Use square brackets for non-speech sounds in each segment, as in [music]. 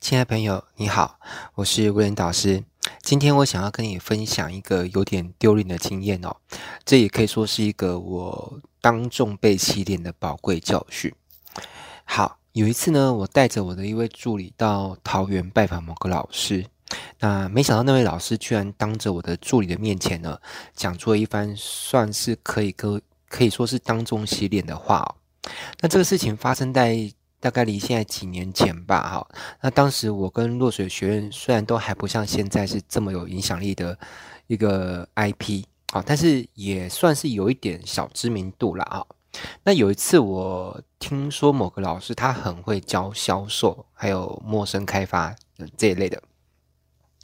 亲爱朋友，你好，我是威廉导师。今天我想要跟你分享一个有点丢脸的经验哦，这也可以说是一个我当众被洗脸的宝贵教训。好，有一次呢，我带着我的一位助理到桃园拜访某个老师，那没想到那位老师居然当着我的助理的面前呢，讲出了一番算是可以可可以说是当众洗脸的话哦。那这个事情发生在。大概离现在几年前吧，哈。那当时我跟落水学院虽然都还不像现在是这么有影响力的一个 IP 啊，但是也算是有一点小知名度了啊。那有一次我听说某个老师他很会教销售，还有陌生开发这一类的。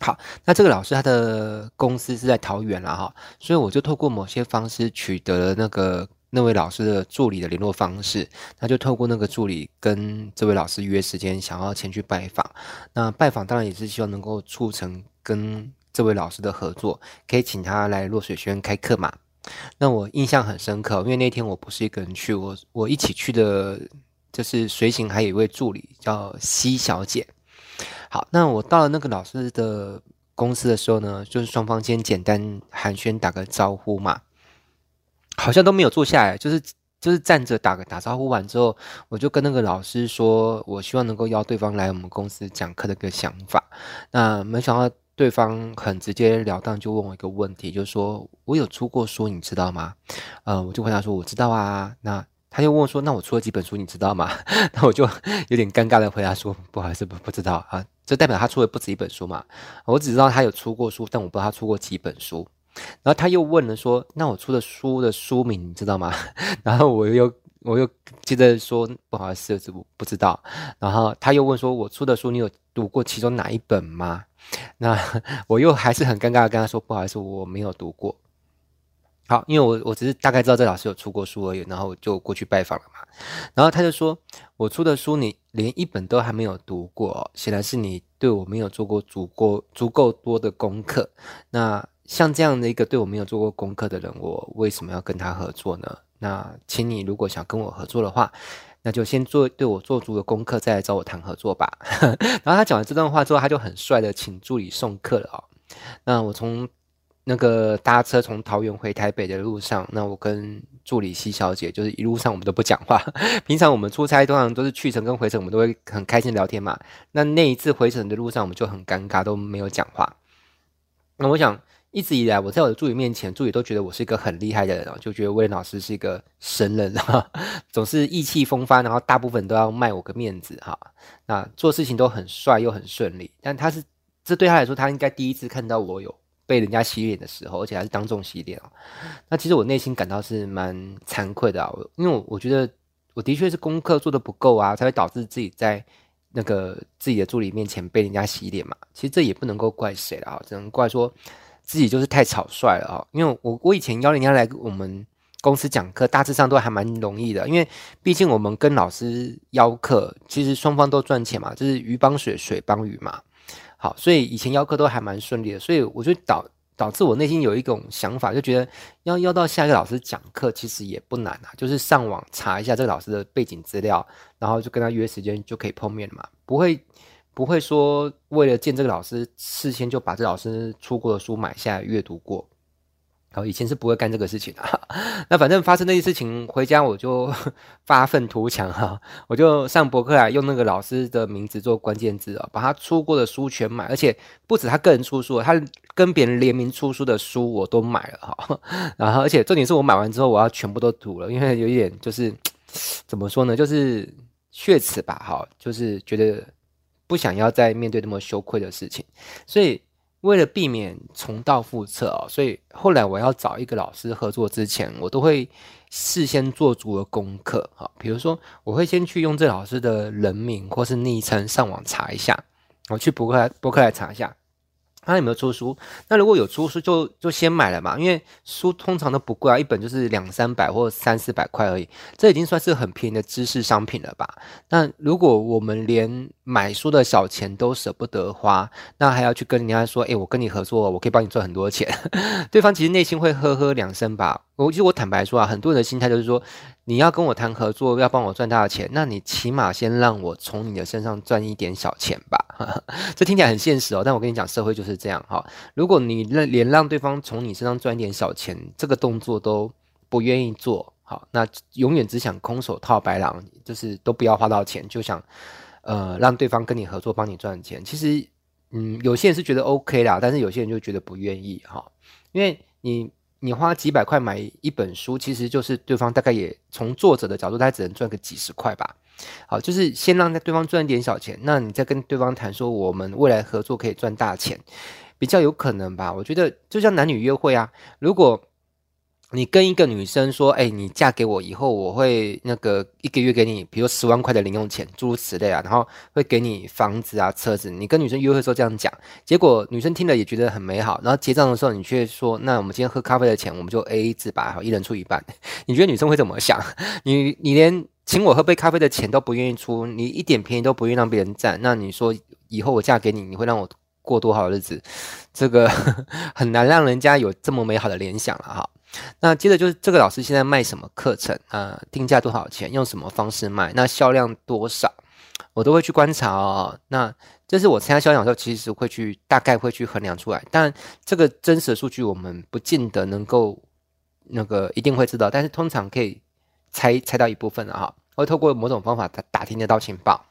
好，那这个老师他的公司是在桃园了哈，所以我就透过某些方式取得了那个。那位老师的助理的联络方式，那就透过那个助理跟这位老师约时间，想要前去拜访。那拜访当然也是希望能够促成跟这位老师的合作，可以请他来落水学院开课嘛。那我印象很深刻，因为那天我不是一个人去，我我一起去的，就是随行还有一位助理叫西小姐。好，那我到了那个老师的公司的时候呢，就是双方先简单寒暄打个招呼嘛。好像都没有坐下来，就是就是站着打个打招呼完之后，我就跟那个老师说，我希望能够邀对方来我们公司讲课的一个想法。那没想到对方很直截了当就问我一个问题，就是说我有出过书，你知道吗？呃，我就回答说我知道啊。那他就问我说，那我出了几本书，你知道吗？[laughs] 那我就有点尴尬的回答说，不好意思，不不知道啊。这代表他出了不止一本书嘛？我只知道他有出过书，但我不知道他出过几本书。然后他又问了说：“那我出的书的书名你知道吗？” [laughs] 然后我又我又接着说：“不好意思，我不知道。”然后他又问说：“我出的书你有读过其中哪一本吗？”那我又还是很尴尬的跟他说：“不好意思，我没有读过。”好，因为我我只是大概知道这老师有出过书而已，然后就过去拜访了嘛。然后他就说：“我出的书你连一本都还没有读过，显然是你对我没有做过足够足够多的功课。”那像这样的一个对我没有做过功课的人，我为什么要跟他合作呢？那请你如果想跟我合作的话，那就先做对我做足了功课，再来找我谈合作吧。[laughs] 然后他讲完这段话之后，他就很帅的请助理送客了哦。那我从那个搭车从桃园回台北的路上，那我跟助理西小姐就是一路上我们都不讲话。[laughs] 平常我们出差通常都是去程跟回程，我们都会很开心聊天嘛。那那一次回程的路上，我们就很尴尬，都没有讲话。那我想。一直以来，我在我的助理面前，助理都觉得我是一个很厉害的人，就觉得威廉老师是一个神人哈，[laughs] 总是意气风发，然后大部分都要卖我个面子哈。那做事情都很帅又很顺利，但他是这对他来说，他应该第一次看到我有被人家洗脸的时候，而且还是当众洗脸哦。那其实我内心感到是蛮惭愧的啊，因为我我觉得我的确是功课做得不够啊，才会导致自己在那个自己的助理面前被人家洗脸嘛。其实这也不能够怪谁了啊，只能怪说。自己就是太草率了啊！因为我我以前邀人家来我们公司讲课，大致上都还蛮容易的。因为毕竟我们跟老师邀课，其实双方都赚钱嘛，就是鱼帮水，水帮鱼嘛。好，所以以前邀课都还蛮顺利的。所以我就导导致我内心有一种想法，就觉得要邀到下一个老师讲课，其实也不难啊，就是上网查一下这个老师的背景资料，然后就跟他约时间就可以碰面嘛，不会。不会说为了见这个老师，事先就把这老师出过的书买下来阅读过。好，以前是不会干这个事情的。[laughs] 那反正发生那些事情，回家我就 [laughs] 发愤图强哈，我就上博客来用那个老师的名字做关键字啊，把他出过的书全买，而且不止他个人出书，他跟别人联名出书的书我都买了哈。[laughs] 然后，而且重点是我买完之后，我要全部都读了，因为有一点就是 [tsk] 怎么说呢，就是血耻吧，哈，就是觉得。不想要再面对那么羞愧的事情，所以为了避免重蹈覆辙哦，所以后来我要找一个老师合作之前，我都会事先做足了功课哈。比如说，我会先去用这老师的人名或是昵称上网查一下，我去博客博客来查一下。他有没有出书？那如果有出书就，就先买了嘛，因为书通常都不贵啊，一本就是两三百或三四百块而已，这已经算是很便宜的知识商品了吧？那如果我们连买书的小钱都舍不得花，那还要去跟人家说，诶，我跟你合作，我可以帮你赚很多钱，[laughs] 对方其实内心会呵呵两声吧？我其实我坦白说啊，很多人的心态就是说，你要跟我谈合作，要帮我赚大的钱，那你起码先让我从你的身上赚一点小钱吧。[laughs] 这听起来很现实哦，但我跟你讲，社会就是这样哈。如果你连让对方从你身上赚一点小钱这个动作都不愿意做，好，那永远只想空手套白狼，就是都不要花到钱，就想呃让对方跟你合作，帮你赚钱。其实，嗯，有些人是觉得 OK 啦，但是有些人就觉得不愿意哈，因为你。你花几百块买一本书，其实就是对方大概也从作者的角度，他只能赚个几十块吧。好，就是先让对方赚一点小钱，那你再跟对方谈说我们未来合作可以赚大钱，比较有可能吧。我觉得就像男女约会啊，如果。你跟一个女生说：“哎、你嫁给我以后，我会那个一个月给你，比如十万块的零用钱，诸如此类啊，然后会给你房子啊、车子。”你跟女生约会时候这样讲，结果女生听了也觉得很美好，然后结账的时候你却说：“那我们今天喝咖啡的钱，我们就 AA 制吧，好，一人出一半。”你觉得女生会怎么想？你你连请我喝杯咖啡的钱都不愿意出，你一点便宜都不愿意让别人占，那你说以后我嫁给你，你会让我过多好日子？这个 [laughs] 很难让人家有这么美好的联想了哈。那接着就是这个老师现在卖什么课程啊？定价多少钱？用什么方式卖？那销量多少？我都会去观察哦。那这是我参加销量的时候，其实会去大概会去衡量出来。但这个真实的数据我们不见得能够那个一定会知道，但是通常可以猜猜到一部分的哈。会透过某种方法打打听得到情报。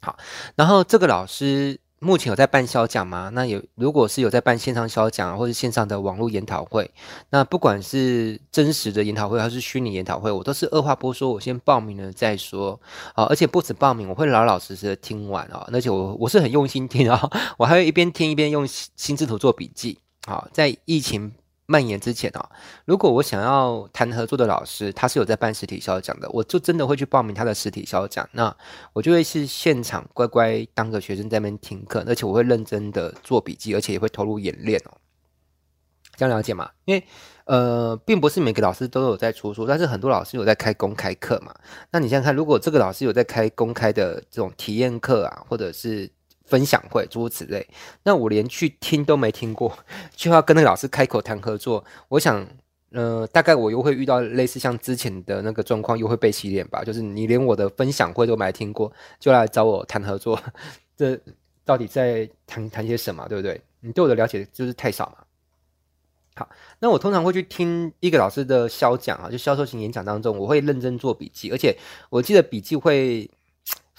好，然后这个老师。目前有在办销讲吗？那有，如果是有在办线上销讲或者线上的网络研讨会，那不管是真实的研讨会还是虚拟研讨会，我都是二话不说，我先报名了再说啊！而且不止报名，我会老老实实的听完啊！而且我我是很用心听啊，[laughs] 我还会一边听一边用心智图做笔记啊！在疫情。蔓延之前啊、如果我想要谈合作的老师，他是有在办实体销讲的，我就真的会去报名他的实体销讲。那我就会是现场乖乖当个学生在那边听课，而且我会认真的做笔记，而且也会投入演练哦。这样了解吗？因为呃，并不是每个老师都有在出书，但是很多老师有在开公开课嘛。那你想想看，如果这个老师有在开公开的这种体验课啊，或者是。分享会诸如此类，那我连去听都没听过，[laughs] 就要跟那个老师开口谈合作，我想，呃，大概我又会遇到类似像之前的那个状况，又会被洗脸吧？就是你连我的分享会都没听过，就来找我谈合作，[laughs] 这到底在谈谈些什么？对不对？你对我的了解就是太少嘛。好，那我通常会去听一个老师的销讲啊，就销售型演讲当中，我会认真做笔记，而且我记得笔记会。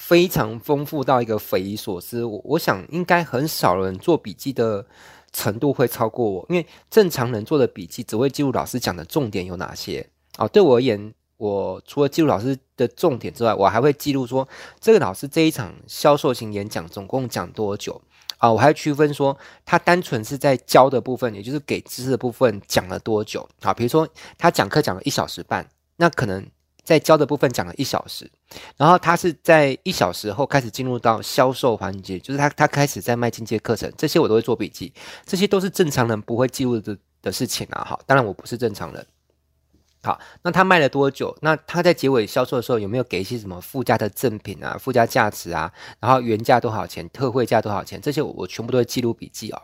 非常丰富到一个匪夷所思，我我想应该很少人做笔记的程度会超过我，因为正常人做的笔记只会记录老师讲的重点有哪些啊。对我而言，我除了记录老师的重点之外，我还会记录说这个老师这一场销售型演讲总共讲多久啊？我还区分说他单纯是在教的部分，也就是给知识的部分讲了多久啊？比如说他讲课讲了一小时半，那可能。在教的部分讲了一小时，然后他是在一小时后开始进入到销售环节，就是他他开始在卖进阶课程，这些我都会做笔记，这些都是正常人不会记录的的事情啊。哈，当然我不是正常人。好，那他卖了多久？那他在结尾销售的时候有没有给一些什么附加的赠品啊、附加价值啊？然后原价多少钱、特惠价多少钱？这些我，全部都会记录笔记啊。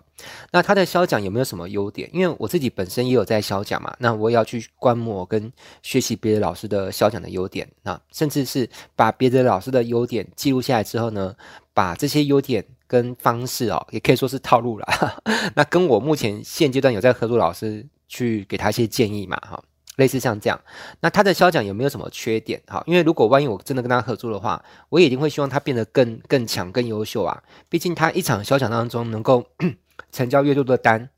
那他的销讲有没有什么优点？因为我自己本身也有在销讲嘛，那我也要去观摩跟学习别的老师的销讲的优点，那甚至是把别的老师的优点记录下来之后呢，把这些优点跟方式哦，也可以说是套路了。[laughs] 那跟我目前现阶段有在合作老师去给他一些建议嘛，哈。类似像这样，那他的销奖有没有什么缺点？哈，因为如果万一我真的跟他合作的话，我也一定会希望他变得更更强、更优秀啊。毕竟他一场销奖当中能够 [coughs] 成交越多的单，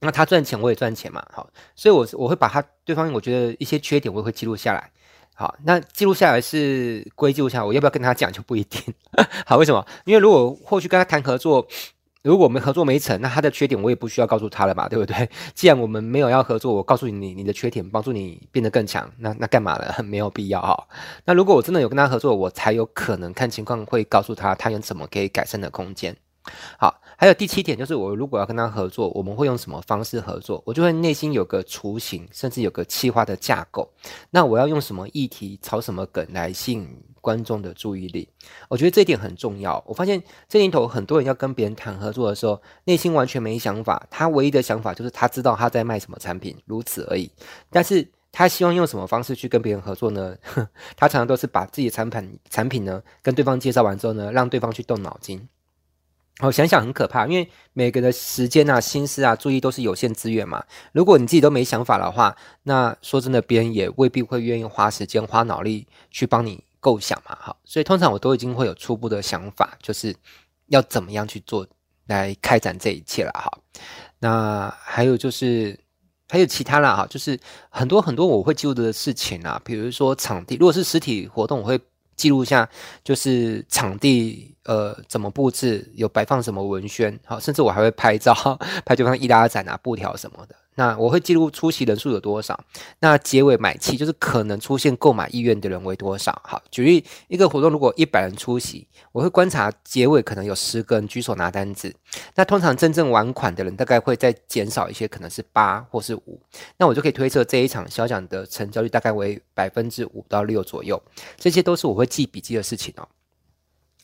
那他赚钱我也赚钱嘛。好，所以我我会把他对方我觉得一些缺点我也会记录下来。好，那记录下来是归记录下来，我要不要跟他讲就不一定。[laughs] 好，为什么？因为如果后续跟他谈合作。如果我们合作没成，那他的缺点我也不需要告诉他了嘛，对不对？[laughs] 既然我们没有要合作，我告诉你你的缺点，帮助你变得更强，那那干嘛呢？[laughs] 没有必要啊。那如果我真的有跟他合作，我才有可能看情况会告诉他他有什么可以改善的空间。好，还有第七点就是，我如果要跟他合作，我们会用什么方式合作？我就会内心有个雏形，甚至有个企划的架构。那我要用什么议题，炒什么梗来吸引观众的注意力。我觉得这一点很重要。我发现这年头很多人要跟别人谈合作的时候，内心完全没想法，他唯一的想法就是他知道他在卖什么产品，如此而已。但是他希望用什么方式去跟别人合作呢？[laughs] 他常常都是把自己的产品产品呢跟对方介绍完之后呢，让对方去动脑筋。我想想很可怕，因为每个人的时间啊、心思啊、注意都是有限资源嘛。如果你自己都没想法的话，那说真的，别人也未必会愿意花时间、花脑力去帮你构想嘛。好，所以通常我都已经会有初步的想法，就是要怎么样去做来开展这一切了。哈，那还有就是还有其他啦，哈，就是很多很多我会记录的事情啊，比如说场地，如果是实体活动，我会记录下，就是场地。呃，怎么布置？有摆放什么文宣？好，甚至我还会拍照，[laughs] 拍对方易拉展啊、布条什么的。那我会记录出席人数有多少，那结尾买气就是可能出现购买意愿的人为多少。好，举例一个活动，如果一百人出席，我会观察结尾可能有十个人举手拿单子。那通常真正完款的人大概会再减少一些，可能是八或是五。那我就可以推测这一场小奖的成交率大概为百分之五到六左右。这些都是我会记笔记的事情哦。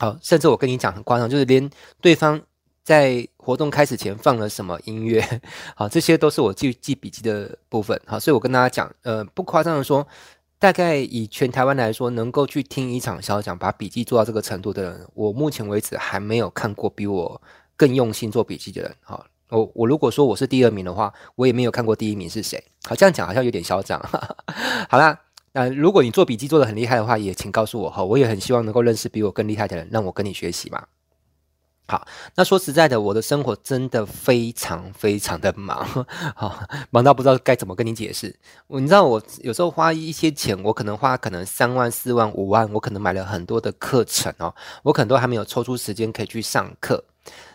好，甚至我跟你讲很夸张，就是连对方在活动开始前放了什么音乐，[laughs] 好，这些都是我记记笔记的部分。好，所以我跟大家讲，呃，不夸张的说，大概以全台湾来说，能够去听一场小讲，把笔记做到这个程度的人，我目前为止还没有看过比我更用心做笔记的人。好，我我如果说我是第二名的话，我也没有看过第一名是谁。好，这样讲好像有点嚣张。[laughs] 好啦。那如果你做笔记做得很厉害的话，也请告诉我哈，我也很希望能够认识比我更厉害的人，让我跟你学习嘛。好，那说实在的，我的生活真的非常非常的忙，[laughs] 好，忙到不知道该怎么跟你解释。你知道我有时候花一些钱，我可能花可能三万、四万、五万，我可能买了很多的课程哦，我可能都还没有抽出时间可以去上课。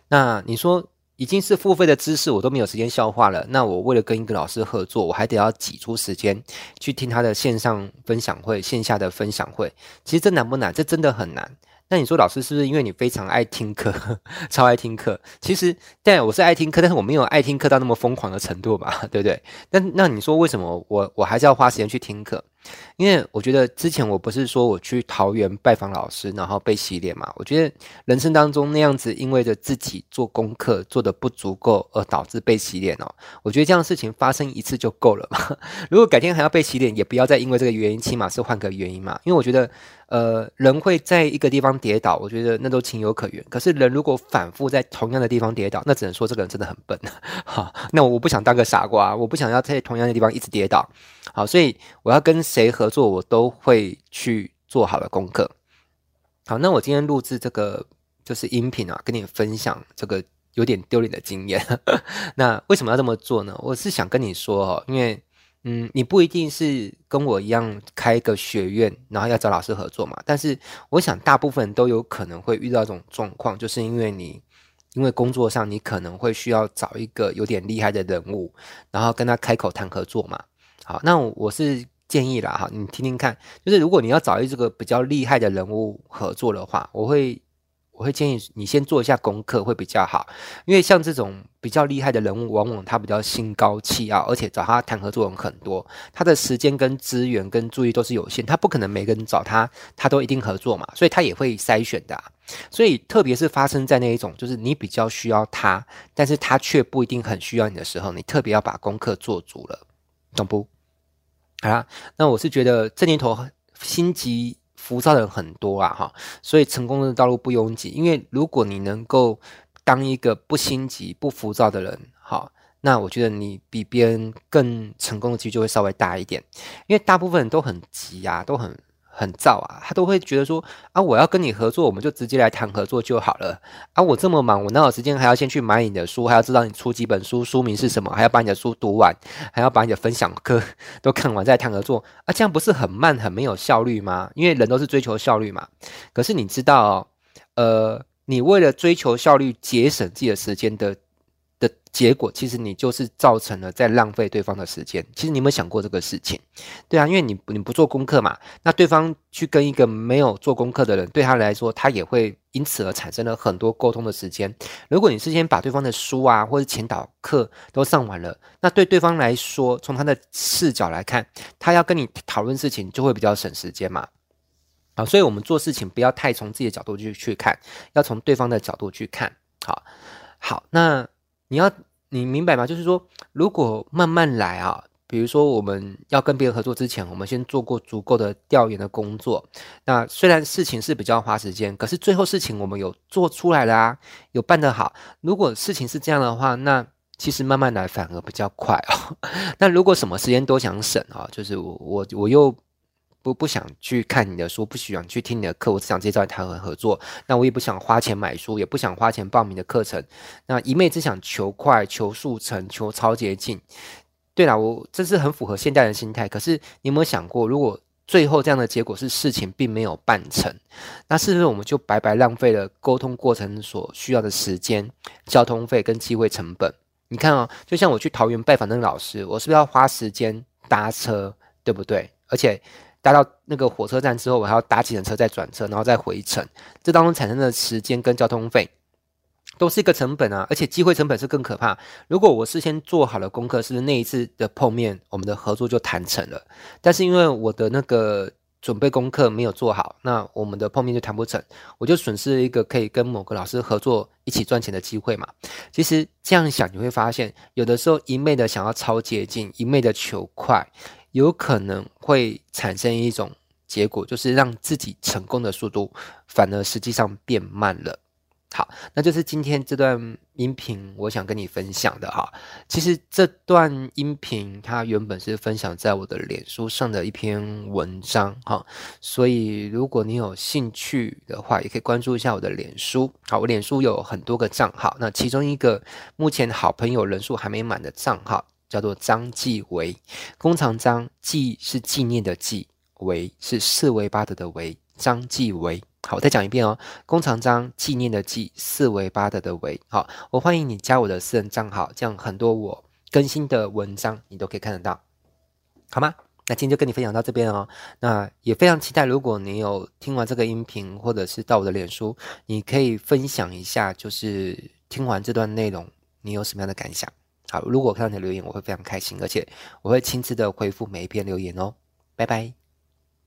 那你说？已经是付费的知识，我都没有时间消化了。那我为了跟一个老师合作，我还得要挤出时间去听他的线上分享会、线下的分享会。其实这难不难？这真的很难。那你说老师是不是因为你非常爱听课，[laughs] 超爱听课？其实，但我是爱听课，但是我没有爱听课到那么疯狂的程度吧，[laughs] 对不对？那那你说为什么我我还是要花时间去听课？因为我觉得之前我不是说我去桃园拜访老师，然后被洗脸嘛？我觉得人生当中那样子，因为着自己做功课做得不足够而导致被洗脸哦，我觉得这样的事情发生一次就够了嘛。[laughs] 如果改天还要被洗脸，也不要再因为这个原因，起码是换个原因嘛。因为我觉得，呃，人会在一个地方跌倒，我觉得那都情有可原。可是人如果反复在同样的地方跌倒，那只能说这个人真的很笨。[laughs] 好，那我不想当个傻瓜，我不想要在同样的地方一直跌倒。好，所以我要跟谁合作，我都会去做好了功课。好，那我今天录制这个就是音频啊，跟你分享这个有点丢脸的经验。[laughs] 那为什么要这么做呢？我是想跟你说哦，因为嗯，你不一定是跟我一样开一个学院，然后要找老师合作嘛。但是我想大部分人都有可能会遇到这种状况，就是因为你因为工作上你可能会需要找一个有点厉害的人物，然后跟他开口谈合作嘛。好，那我是建议啦，哈，你听听看，就是如果你要找一这个比较厉害的人物合作的话，我会我会建议你先做一下功课会比较好，因为像这种比较厉害的人物，往往他比较心高气傲，而且找他谈合作人很多，他的时间跟资源跟注意都是有限，他不可能每个人找他他都一定合作嘛，所以他也会筛选的，所以特别是发生在那一种，就是你比较需要他，但是他却不一定很需要你的时候，你特别要把功课做足了，懂不？好啦，那我是觉得这年头心急浮躁的人很多啊，哈，所以成功的道路不拥挤。因为如果你能够当一个不心急、不浮躁的人，哈，那我觉得你比别人更成功的几率就会稍微大一点。因为大部分人都很急啊，都很。很躁啊，他都会觉得说啊，我要跟你合作，我们就直接来谈合作就好了啊。我这么忙，我哪有时间还要先去买你的书，还要知道你出几本书，书名是什么，还要把你的书读完，还要把你的分享课 [laughs] 都看完再谈合作啊？这样不是很慢，很没有效率吗？因为人都是追求效率嘛。可是你知道哦，呃，你为了追求效率，节省自己的时间的。的结果，其实你就是造成了在浪费对方的时间。其实你有没有想过这个事情？对啊，因为你你不做功课嘛，那对方去跟一个没有做功课的人，对他来说，他也会因此而产生了很多沟通的时间。如果你事先把对方的书啊或者前导课都上完了，那对对方来说，从他的视角来看，他要跟你讨论事情就会比较省时间嘛。啊，所以我们做事情不要太从自己的角度去去看，要从对方的角度去看。好，好，那你要你明白吗？就是说，如果慢慢来啊，比如说我们要跟别人合作之前，我们先做过足够的调研的工作。那虽然事情是比较花时间，可是最后事情我们有做出来了啊，有办得好。如果事情是这样的话，那其实慢慢来反而比较快哦。[laughs] 那如果什么时间都想省啊，就是我我我又。不不想去看你的书，不喜欢去听你的课，我只想直接找你谈合合作。那我也不想花钱买书，也不想花钱报名的课程。那一昧只想求快、求速成、求超捷径。对啦，我这是很符合现代人心态。可是你有没有想过，如果最后这样的结果是事情并没有办成，那是不是我们就白白浪费了沟通过程所需要的时间、交通费跟机会成本？你看哦，就像我去桃园拜访那个老师，我是不是要花时间搭车，对不对？而且。搭到那个火车站之后，我还要搭几程车再转车，然后再回程。这当中产生的时间跟交通费，都是一个成本啊！而且机会成本是更可怕。如果我事先做好了功课，是不是那一次的碰面，我们的合作就谈成了？但是因为我的那个准备功课没有做好，那我们的碰面就谈不成，我就损失了一个可以跟某个老师合作一起赚钱的机会嘛。其实这样想，你会发现，有的时候一昧的想要超捷径，一昧的求快。有可能会产生一种结果，就是让自己成功的速度反而实际上变慢了。好，那就是今天这段音频我想跟你分享的哈。其实这段音频它原本是分享在我的脸书上的一篇文章哈，所以如果你有兴趣的话，也可以关注一下我的脸书。好，我脸书有很多个账号，那其中一个目前好朋友人数还没满的账号。叫做张继维，弓长张，纪是纪念的纪，维是四维八德的维，张继维。好，我再讲一遍哦，弓长张，纪念的纪，四维八德的维。好，我欢迎你加我的私人账号，这样很多我更新的文章你都可以看得到，好吗？那今天就跟你分享到这边哦。那也非常期待，如果你有听完这个音频，或者是到我的脸书，你可以分享一下，就是听完这段内容，你有什么样的感想？好，如果看到你的留言，我会非常开心，而且我会亲自的回复每一篇留言哦。拜拜。